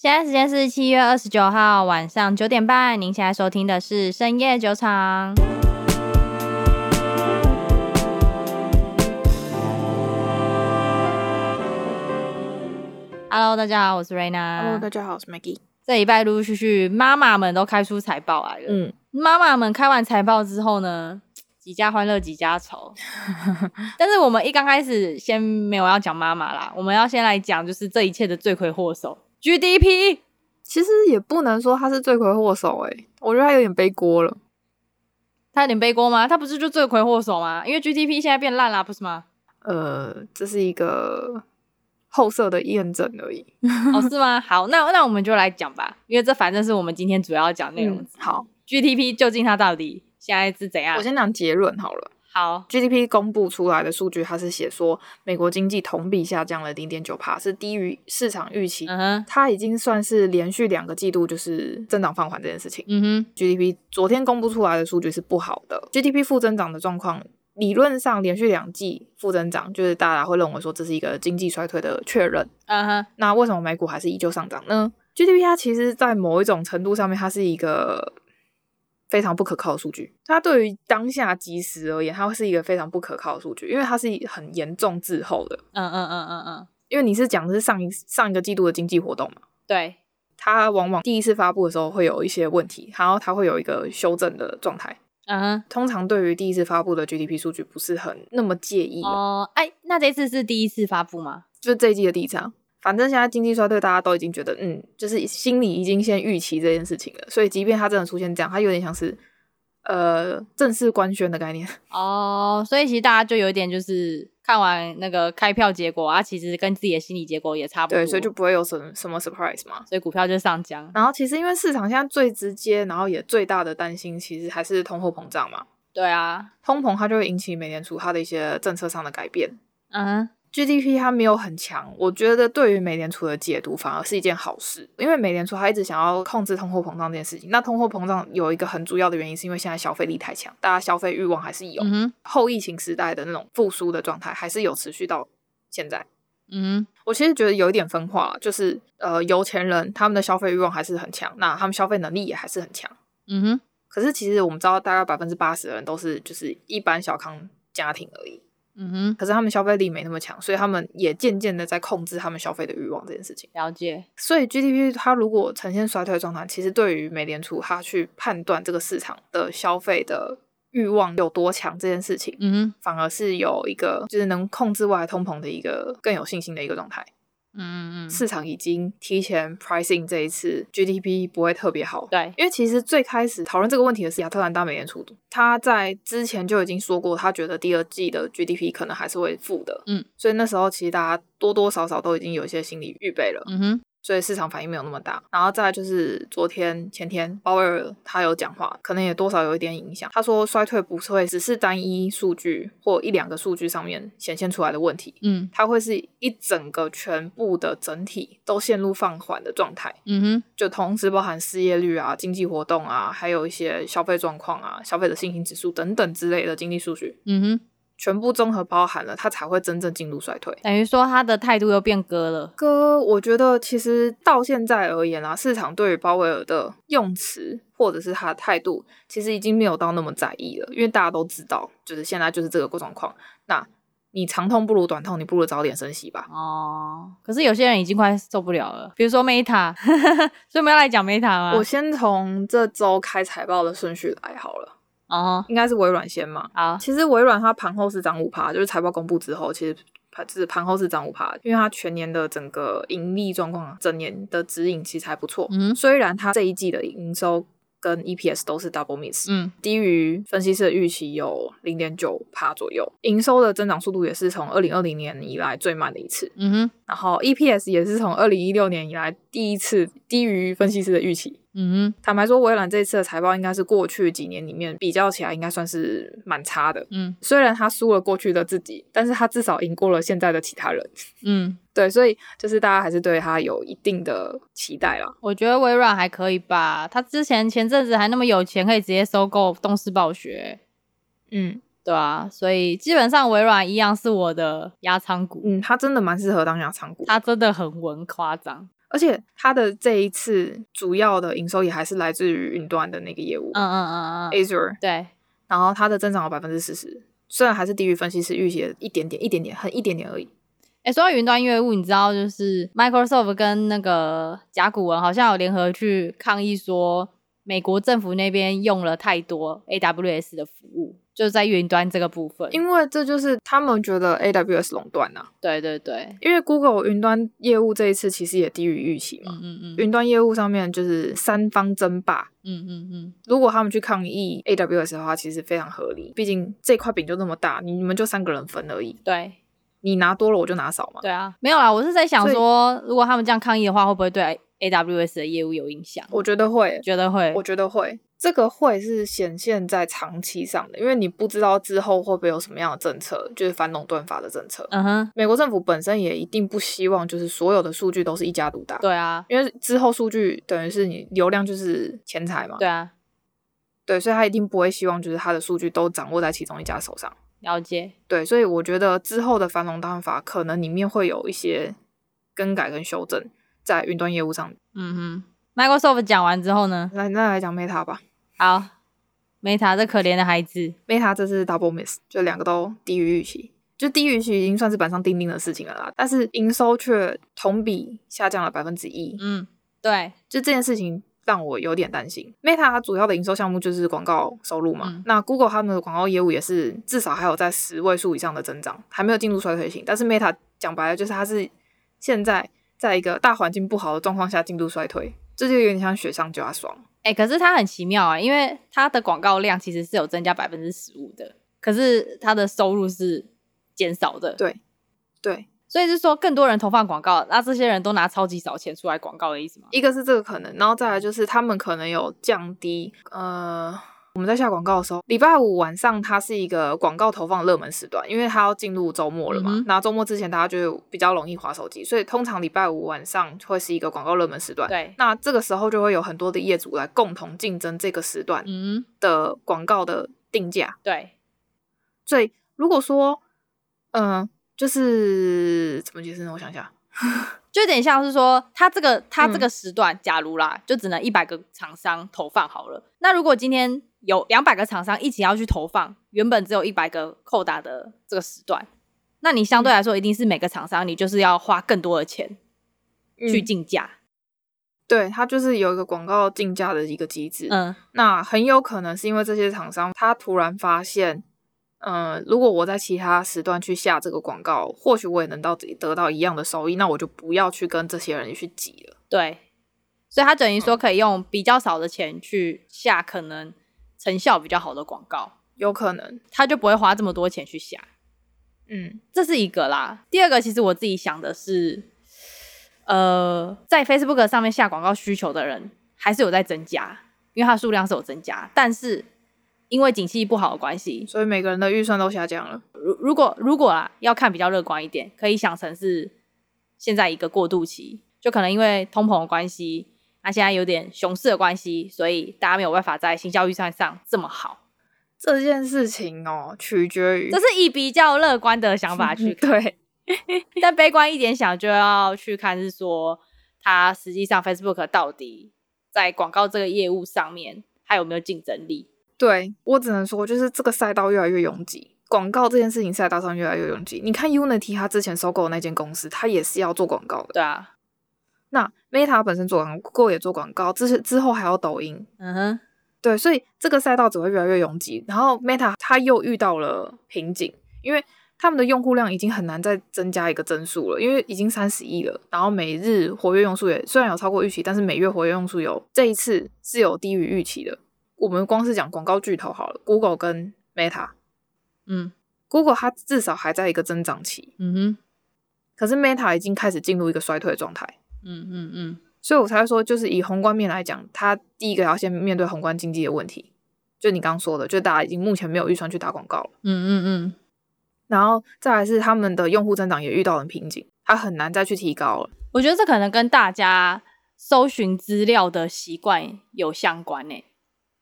现在时间是七月二十九号晚上九点半，您现在收听的是深夜酒场。Hello，大家好，我是 Raina。Hello，大家好，我是 Maggie。这礼拜陆陆续续妈妈们都开出财报来了。嗯，妈妈们开完财报之后呢，几家欢乐几家愁。但是我们一刚开始先没有要讲妈妈啦，我们要先来讲就是这一切的罪魁祸首 GDP。其实也不能说他是罪魁祸首，诶，我觉得他有点背锅了。他有点背锅吗？他不是就罪魁祸首吗？因为 GDP 现在变烂了，不是吗？呃，这是一个。后设的验证而已，哦，是吗？好，那那我们就来讲吧，因为这反正是我们今天主要讲内容，嗯。好，GDP 究竟它到底现在是怎样？我先讲结论好了。好，GDP 公布出来的数据，它是写说美国经济同比下降了零点九帕，是低于市场预期。嗯哼，它已经算是连续两个季度就是增长放缓这件事情。嗯哼，GDP 昨天公布出来的数据是不好的，GDP 负增长的状况。理论上，连续两季负增长，就是大家会认为说这是一个经济衰退的确认。嗯哼，那为什么美股还是依旧上涨呢？GDP 它其实，在某一种程度上面，它是一个非常不可靠的数据。它对于当下即时而言，它会是一个非常不可靠的数据，因为它是很严重滞后的。嗯嗯嗯嗯嗯，因为你是讲的是上一上一个季度的经济活动嘛？对，它往往第一次发布的时候会有一些问题，然后它会有一个修正的状态。嗯哼，通常对于第一次发布的 GDP 数据不是很那么介意哦。哎，那这次是第一次发布吗？就是这一季的第一次啊。反正现在经济衰退，大家都已经觉得，嗯，就是心里已经先预期这件事情了。所以，即便它真的出现这样，它有点像是呃正式官宣的概念 哦。所以，其实大家就有点就是。看完那个开票结果啊，其实跟自己的心理结果也差不多，对，所以就不会有什么什么 surprise 嘛，所以股票就上涨。然后其实因为市场现在最直接，然后也最大的担心，其实还是通货膨胀嘛。对啊，通膨它就会引起美联储它的一些政策上的改变。嗯。GDP 它没有很强，我觉得对于美联储的解读反而是一件好事，因为美联储它一直想要控制通货膨胀这件事情。那通货膨胀有一个很主要的原因，是因为现在消费力太强，大家消费欲望还是有。嗯、后疫情时代的那种复苏的状态还是有持续到现在。嗯，我其实觉得有一点分化，就是呃，有钱人他们的消费欲望还是很强，那他们消费能力也还是很强。嗯哼，可是其实我们知道，大概百分之八十的人都是就是一般小康家庭而已。嗯哼，可是他们消费力没那么强，所以他们也渐渐的在控制他们消费的欲望这件事情。了解。所以 GDP 它如果呈现衰退状态，其实对于美联储它去判断这个市场的消费的欲望有多强这件事情，嗯哼，反而是有一个就是能控制外来通膨的一个更有信心的一个状态。嗯嗯嗯，市场已经提前 pricing 这一次 GDP 不会特别好。对，因为其实最开始讨论这个问题的是亚特兰大美联储，他在之前就已经说过，他觉得第二季的 GDP 可能还是会负的。嗯，所以那时候其实大家多多少少都已经有一些心理预备了。嗯哼。所以市场反应没有那么大，然后再来就是昨天前天鲍威尔他有讲话，可能也多少有一点影响。他说衰退不会只是单一数据或一两个数据上面显现出来的问题，嗯，它会是一整个全部的整体都陷入放缓的状态，嗯哼，就同时包含失业率啊、经济活动啊，还有一些消费状况啊、消费者信心指数等等之类的经济数据，嗯哼。全部综合包含了，他才会真正进入衰退。等于说，他的态度又变鸽了。鸽，我觉得其实到现在而言啊，市场对于鲍威尔的用词或者是他的态度，其实已经没有到那么在意了。因为大家都知道，就是现在就是这个状况。那你长痛不如短痛，你不如早点升息吧。哦，可是有些人已经快受不了了，比如说 Meta，所以我们要来讲 Meta 吗？我先从这周开财报的顺序来好了。哦、uh-huh.，应该是微软先嘛。啊，其实微软它盘后是涨五趴，就是财报公布之后，其实盘是盘后是涨五趴，因为它全年的整个盈利状况，整年的指引其实还不错。嗯，虽然它这一季的营收跟 EPS 都是 double miss，嗯，低于分析师的预期有零点九趴左右，营收的增长速度也是从二零二零年以来最慢的一次。嗯哼，然后 EPS 也是从二零一六年以来第一次低于分析师的预期。嗯哼，坦白说，微软这次的财报应该是过去几年里面比较起来，应该算是蛮差的。嗯，虽然他输了过去的自己，但是他至少赢过了现在的其他人。嗯，对，所以就是大家还是对他有一定的期待啦。我觉得微软还可以吧，他之前前阵子还那么有钱，可以直接收购东视暴雪。嗯，对啊，所以基本上微软一样是我的压仓股。嗯，他真的蛮适合当压仓股，他真的很稳，夸张。而且它的这一次主要的营收也还是来自于云端的那个业务，嗯嗯嗯嗯，Azure，对，然后它的增长有百分之四十，虽然还是低于分析师预期的一点点、一点点、很一点点而已。哎，说到云端业务，你知道就是 Microsoft 跟那个甲骨文好像有联合去抗议说，美国政府那边用了太多 AWS 的服务。就是在云端这个部分，因为这就是他们觉得 AWS 垄断呐。对对对，因为 Google 云端业务这一次其实也低于预期嘛。嗯嗯嗯。云端业务上面就是三方争霸。嗯嗯嗯。如果他们去抗议 AWS 的话，其实非常合理。毕竟这块饼就那么大，你你们就三个人分而已。对。你拿多了，我就拿少嘛。对啊，没有啦，我是在想说，如果他们这样抗议的话，会不会对 AWS 的业务有影响？我觉得会，觉得会，我觉得会。这个会是显现在长期上的，因为你不知道之后会不会有什么样的政策，就是反垄断法的政策。嗯哼，美国政府本身也一定不希望，就是所有的数据都是一家独大。对啊，因为之后数据等于是你流量就是钱财嘛。对啊，对，所以他一定不会希望就是他的数据都掌握在其中一家手上。了解。对，所以我觉得之后的反垄断法可能里面会有一些更改跟修正在云端业务上。嗯哼，Microsoft 讲完之后呢，来那来讲 Meta 吧。好，Meta 这可怜的孩子，Meta 这是 double miss，就两个都低于预期，就低于预期已经算是板上钉钉的事情了啦。但是营收却同比下降了百分之一，嗯，对，就这件事情让我有点担心。Meta 它主要的营收项目就是广告收入嘛，嗯、那 Google 他们的广告业务也是至少还有在十位数以上的增长，还没有进入衰退型。但是 Meta 讲白了就是它是现在在一个大环境不好的状况下进入衰退，这就有点像雪上加霜。哎、欸，可是它很奇妙啊，因为它的广告量其实是有增加百分之十五的，可是它的收入是减少的。对，对，所以是说更多人投放广告，那这些人都拿超级少钱出来广告的意思吗？一个是这个可能，然后再来就是他们可能有降低，呃。我们在下广告的时候，礼拜五晚上它是一个广告投放热门时段，因为它要进入周末了嘛。那、嗯、周末之前大家就比较容易划手机，所以通常礼拜五晚上会是一个广告热门时段。对，那这个时候就会有很多的业主来共同竞争这个时段的广告的定价。对，所以如果说，嗯、呃，就是怎么解释呢？我想想，就有点像是说，它这个它这个时段，嗯、假如啦，就只能一百个厂商投放好了。那如果今天有两百个厂商一起要去投放，原本只有一百个扣打的这个时段，那你相对来说一定是每个厂商你就是要花更多的钱去竞价。嗯、对，它就是有一个广告竞价的一个机制。嗯，那很有可能是因为这些厂商他突然发现，嗯、呃，如果我在其他时段去下这个广告，或许我也能到得到一样的收益，那我就不要去跟这些人去挤了。对，所以他等于说可以用比较少的钱去下可能。成效比较好的广告，有可能他就不会花这么多钱去下。嗯，这是一个啦。第二个，其实我自己想的是，呃，在 Facebook 上面下广告需求的人还是有在增加，因为它数量是有增加，但是因为景气不好的关系，所以每个人的预算都下降了。如如果如果啊，要看比较乐观一点，可以想成是现在一个过渡期，就可能因为通膨的关系。那现在有点熊市的关系，所以大家没有办法在行销预算上这么好。这件事情哦，取决于这是以比较乐观的想法去 看对，但悲观一点想，就要去看是说，它实际上 Facebook 到底在广告这个业务上面还有没有竞争力？对，我只能说，就是这个赛道越来越拥挤，广告这件事情赛道上越来越拥挤。你看 Unity 他之前收购的那间公司，他也是要做广告的。对啊。那 Meta 本身做广告也做广告，之之后还有抖音，嗯哼，对，所以这个赛道只会越来越拥挤。然后 Meta 它又遇到了瓶颈，因为他们的用户量已经很难再增加一个增速了，因为已经三十亿了。然后每日活跃用户也虽然有超过预期，但是每月活跃用户有这一次是有低于预期的。我们光是讲广告巨头好了，Google 跟 Meta，嗯，Google 它至少还在一个增长期，嗯哼，可是 Meta 已经开始进入一个衰退的状态。嗯嗯嗯，所以我才会说，就是以宏观面来讲，他第一个要先面对宏观经济的问题，就你刚刚说的，就大家已经目前没有预算去打广告了。嗯嗯嗯，然后再来是他们的用户增长也遇到了瓶颈，他很难再去提高了。我觉得这可能跟大家搜寻资料的习惯有相关诶，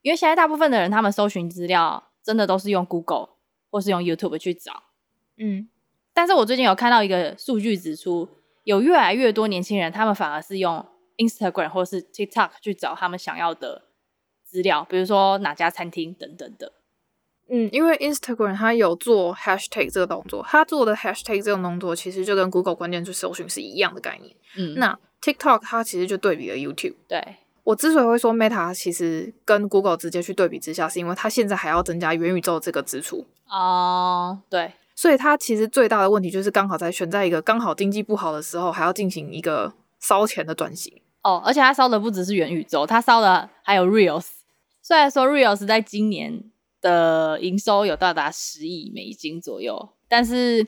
因为现在大部分的人他们搜寻资料真的都是用 Google 或是用 YouTube 去找。嗯，但是我最近有看到一个数据指出。有越来越多年轻人，他们反而是用 Instagram 或是 TikTok 去找他们想要的资料，比如说哪家餐厅等等的。嗯，因为 Instagram 它有做 Hashtag 这个动作，它做的 Hashtag 这种动作其实就跟 Google 关键字搜寻是一样的概念。嗯，那 TikTok 它其实就对比了 YouTube。对，我之所以会说 Meta 其实跟 Google 直接去对比之下，是因为它现在还要增加元宇宙这个支出。哦，对。所以它其实最大的问题就是刚好在选在一个刚好经济不好的时候，还要进行一个烧钱的转型。哦，而且它烧的不只是元宇宙，它烧的还有 Reels。虽然说 Reels 在今年的营收有到达十亿美金左右，但是，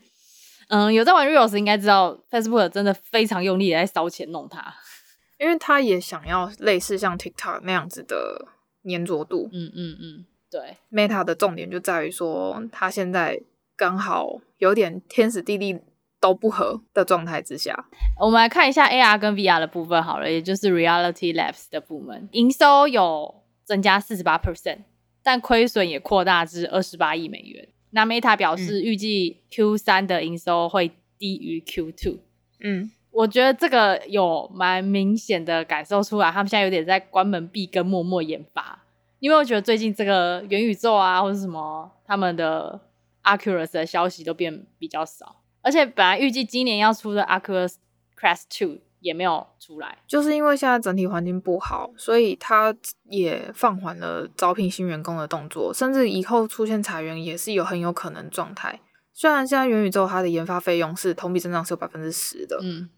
嗯，有在玩 Reels 应该知道，Facebook 真的非常用力的在烧钱弄它，因为他也想要类似像 TikTok 那样子的粘着度。嗯嗯嗯，对。Meta 的重点就在于说，它现在。刚好有点天时地利都不合的状态之下，我们来看一下 AR 跟 VR 的部分好了，也就是 Reality Labs 的部门，营收有增加四十八 percent，但亏损也扩大至二十八亿美元。那 Meta 表示预计 Q 三的营收会低于 Q two。嗯，我觉得这个有蛮明显的感受出来，他们现在有点在关门闭根默默研发。因为我觉得最近这个元宇宙啊，或者什么他们的。Oculus 的消息都变比较少，而且本来预计今年要出的 Aculus Quest 2也没有出来，就是因为现在整体环境不好，所以他也放缓了招聘新员工的动作，甚至以后出现裁员也是有很有可能状态。虽然现在元宇宙它的研发费用是同比增长是有百分之十的，嗯，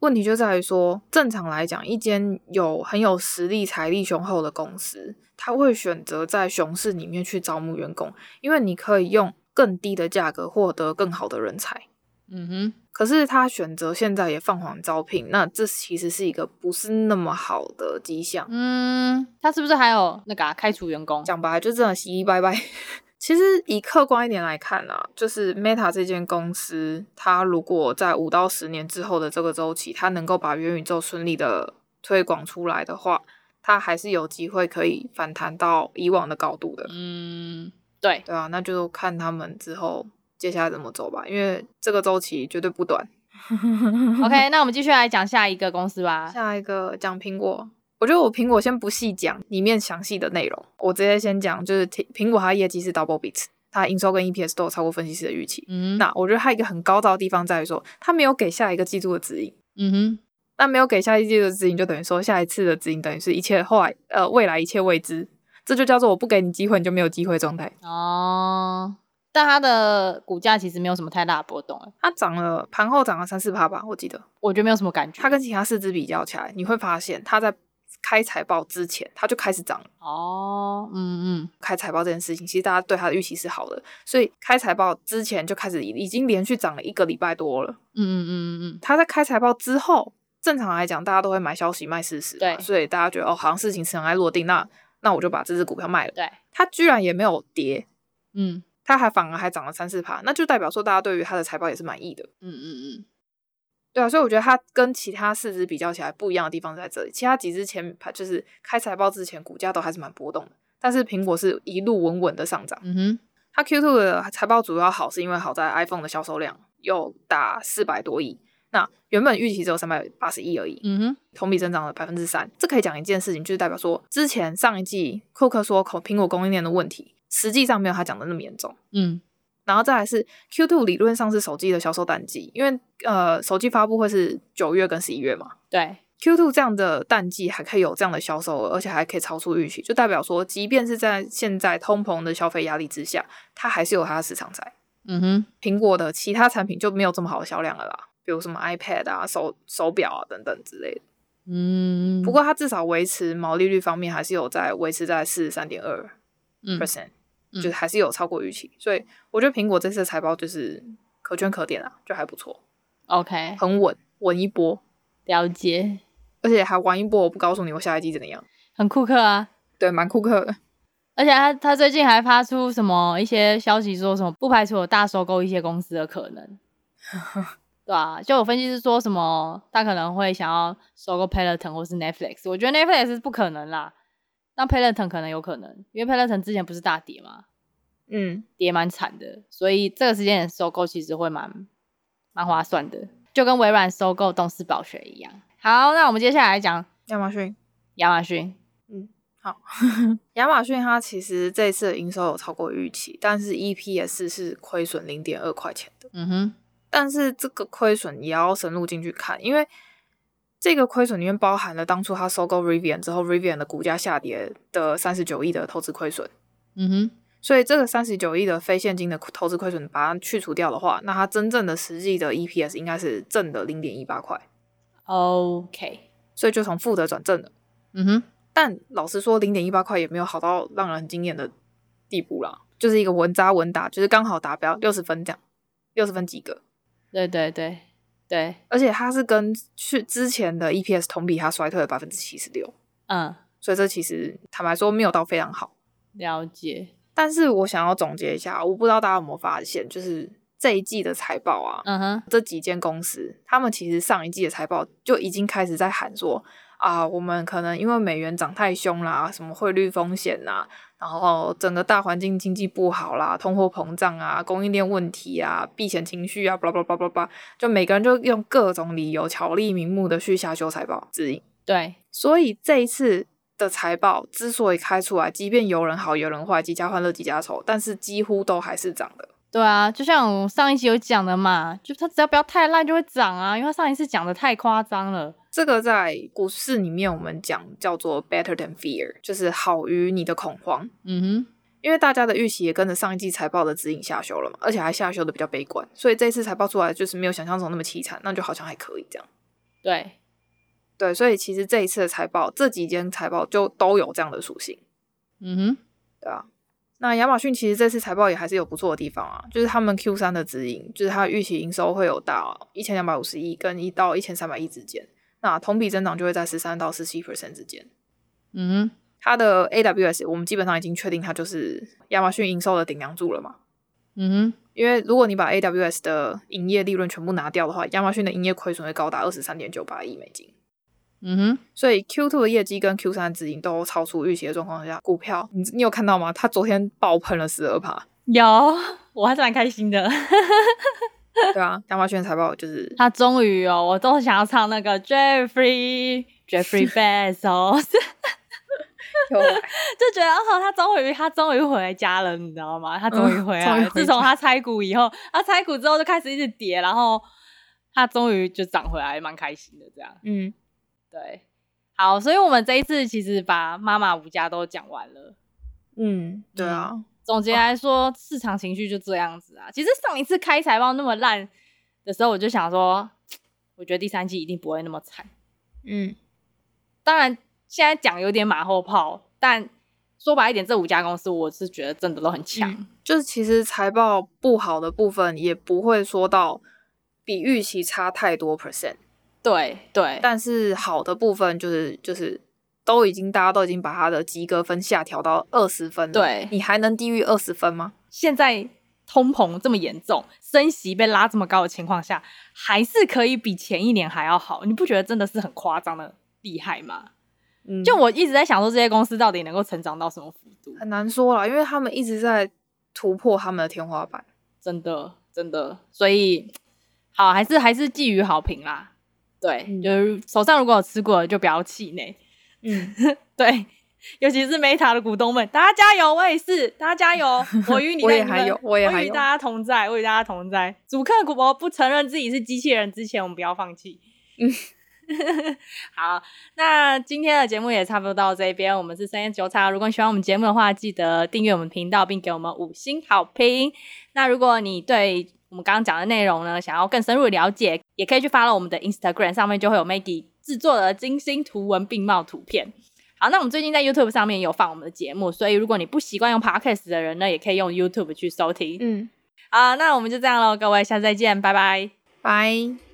问题就在于说，正常来讲，一间有很有实力、财力雄厚的公司，他会选择在熊市里面去招募员工，因为你可以用。更低的价格获得更好的人才，嗯哼。可是他选择现在也放缓招聘，那这其实是一个不是那么好的迹象。嗯，他是不是还有那个、啊、开除员工？讲白了就真的洗洗拜拜。其实以客观一点来看啊，就是 Meta 这间公司，它如果在五到十年之后的这个周期，它能够把元宇宙顺利的推广出来的话，它还是有机会可以反弹到以往的高度的。嗯。对对啊，那就看他们之后接下来怎么走吧，因为这个周期绝对不短。OK，那我们继续来讲下一个公司吧。下一个讲苹果，我觉得我苹果先不细讲里面详细的内容，我直接先讲，就是苹果它业绩是 double beat，它营收跟 EPS 都有超过分析师的预期。嗯，那我觉得它一个很高招的地方在于说，它没有给下一个季度的指引。嗯哼，那没有给下一季度的指引，就等于说下一次的指引等于是一切后来呃未来一切未知。这就叫做我不给你机会，你就没有机会状态哦。但它的股价其实没有什么太大的波动，它涨了，盘后涨了三四趴吧，我记得。我觉得没有什么感觉。它跟其他四只比较起来，你会发现它在开财报之前，它就开始涨了。哦，嗯嗯，开财报这件事情，其实大家对它的预期是好的，所以开财报之前就开始已经连续涨了一个礼拜多了。嗯嗯嗯嗯嗯。它在开财报之后，正常来讲，大家都会买消息卖事实，对，所以大家觉得哦，好像事情尘埃落定那。那我就把这只股票卖了。对，它居然也没有跌，嗯，它还反而还涨了三四趴，那就代表说大家对于它的财报也是满意的。嗯嗯嗯，对啊，所以我觉得它跟其他四只比较起来不一样的地方在这里。其他几只前排就是开财报之前股价都还是蛮波动的，但是苹果是一路稳稳的上涨。嗯哼，它 Q2 的财报主要好是因为好在 iPhone 的销售量又达四百多亿。那原本预期只有三百八十亿而已，嗯哼，同比增长了百分之三，这可以讲一件事情，就是代表说之前上一季库克说口苹果供应链的问题，实际上没有他讲的那么严重，嗯，然后再来是 Q2 理论上是手机的销售淡季，因为呃手机发布会是九月跟十一月嘛，对，Q2 这样的淡季还可以有这样的销售额，而且还可以超出预期，就代表说即便是在现在通膨的消费压力之下，它还是有它的市场在，嗯哼，苹果的其他产品就没有这么好的销量了啦。比如什么 iPad 啊、手手表啊等等之类的，嗯，不过它至少维持毛利率方面还是有在维持在四十三点二 percent，就是还是有超过预期，所以我觉得苹果这次的财报就是可圈可点啊，就还不错，OK，很稳，稳一波，了解，而且还玩一波，我不告诉你我下一季怎么样，很库克啊，对，蛮库克的，而且他他最近还发出什么一些消息，说什么不排除有大收购一些公司的可能。对啊，就有分析师说什么，他可能会想要收购 Peloton 或是 Netflix。我觉得 Netflix 是不可能啦，那 Peloton 可能有可能，因为 Peloton 之前不是大跌嘛，嗯，跌蛮惨的，所以这个时间点收购其实会蛮蛮划算的。就跟微软收购动视暴雪一样。好，那我们接下来讲亚马逊。亚马逊，嗯，好，亚马逊它其实这次的营收有超过预期，但是 EPS 是亏损零点二块钱的。嗯哼，但是这个亏损也要深入进去看，因为这个亏损里面包含了当初他收购 Rivian 之后，Rivian 的股价下跌的三十九亿的投资亏损。嗯哼，所以这个三十九亿的非现金的投资亏损，把它去除掉的话，那它真正的实际的 EPS 应该是正的零点一八块。OK，所以就从负的转正了。嗯哼，但老实说，零点一八块也没有好到让人很惊艳的地步啦，就是一个稳扎稳打，就是刚好达标六十分这样，六十分及格。对对对对，而且它是跟去之前的 EPS 同比，它衰退了百分之七十六。嗯，所以这其实坦白说没有到非常好。了解。但是我想要总结一下，我不知道大家有没有发现，就是这一季的财报啊，嗯哼，这几间公司，他们其实上一季的财报就已经开始在喊说。啊，我们可能因为美元涨太凶啦，什么汇率风险呐，然后整个大环境经济不好啦，通货膨胀啊，供应链问题啊，避险情绪啊，巴拉巴拉巴拉，就每个人就用各种理由巧立名目的去下修财报指引。对，所以这一次的财报之所以开出来，即便有人好有人坏，几家欢乐几家愁，但是几乎都还是涨的。对啊，就像我上一期有讲的嘛，就它只要不要太烂就会涨啊，因为它上一次讲的太夸张了。这个在股市里面，我们讲叫做 better than fear，就是好于你的恐慌。嗯哼，因为大家的预期也跟着上一季财报的指引下修了嘛，而且还下修的比较悲观，所以这次财报出来就是没有想象中那么凄惨，那就好像还可以这样。对，对，所以其实这一次的财报，这几间财报就都有这样的属性。嗯哼，对啊。那亚马逊其实这次财报也还是有不错的地方啊，就是他们 Q 三的指引，就是它预期营收会有到一千两百五十亿跟一到一千三百亿之间。那同比增长就会在十三到十七 percent 之间。嗯，它的 AWS 我们基本上已经确定它就是亚马逊营收的顶梁柱了嘛。嗯哼，因为如果你把 AWS 的营业利润全部拿掉的话，亚马逊的营业亏损会高达二十三点九八亿美金。嗯哼，所以 Q2 的业绩跟 Q 三的指引都超出预期的状况下，股票你你有看到吗？它昨天爆喷了十二趴。有，我还是蛮开心的。对啊，亚马逊财报就是他终于哦，我都想要唱那个 Jeffrey Jeffrey Bezos，就觉得哦，他终于他终于回家了，你知道吗？他终于回来了。嗯、自从他拆股以后，他拆股之后就开始一直跌，然后他终于就涨回来，蛮开心的这样。嗯，对，好，所以我们这一次其实把妈妈五家都讲完了。嗯，对啊。嗯总结来说，市场情绪就这样子啊。其实上一次开财报那么烂的时候，我就想说，我觉得第三季一定不会那么惨。嗯，当然现在讲有点马后炮，但说白一点，这五家公司我是觉得真的都很强。嗯，就是其实财报不好的部分也不会说到比预期差太多 percent。对对，但是好的部分就是就是。都已经，大家都已经把他的及格分下调到二十分了。对，你还能低于二十分吗？现在通膨这么严重，升息被拉这么高的情况下，还是可以比前一年还要好。你不觉得真的是很夸张的厉害吗？嗯，就我一直在想说，这些公司到底能够成长到什么幅度？很难说了，因为他们一直在突破他们的天花板。真的，真的，所以好，还是还是寄予好评啦。对，嗯，就是手上如果有吃过的，就不要气馁。嗯，对，尤其是 Meta 的股东们，大家加油！我也是，大家加油！我与你，我也还有，我也与大家同在，我与大家同在。主客股不承认自己是机器人之前，我们不要放弃。嗯，好，那今天的节目也差不多到这边。我们是三九茶，如果你喜欢我们节目的话，记得订阅我们频道，并给我们五星好评。那如果你对我们刚刚讲的内容呢，想要更深入的了解，也可以去 follow 我们的 Instagram，上面就会有 Maggie 制作的精心图文并茂图片。好，那我们最近在 YouTube 上面有放我们的节目，所以如果你不习惯用 Podcast 的人呢，也可以用 YouTube 去收听。嗯，好，那我们就这样喽，各位，下次再见，拜拜，拜。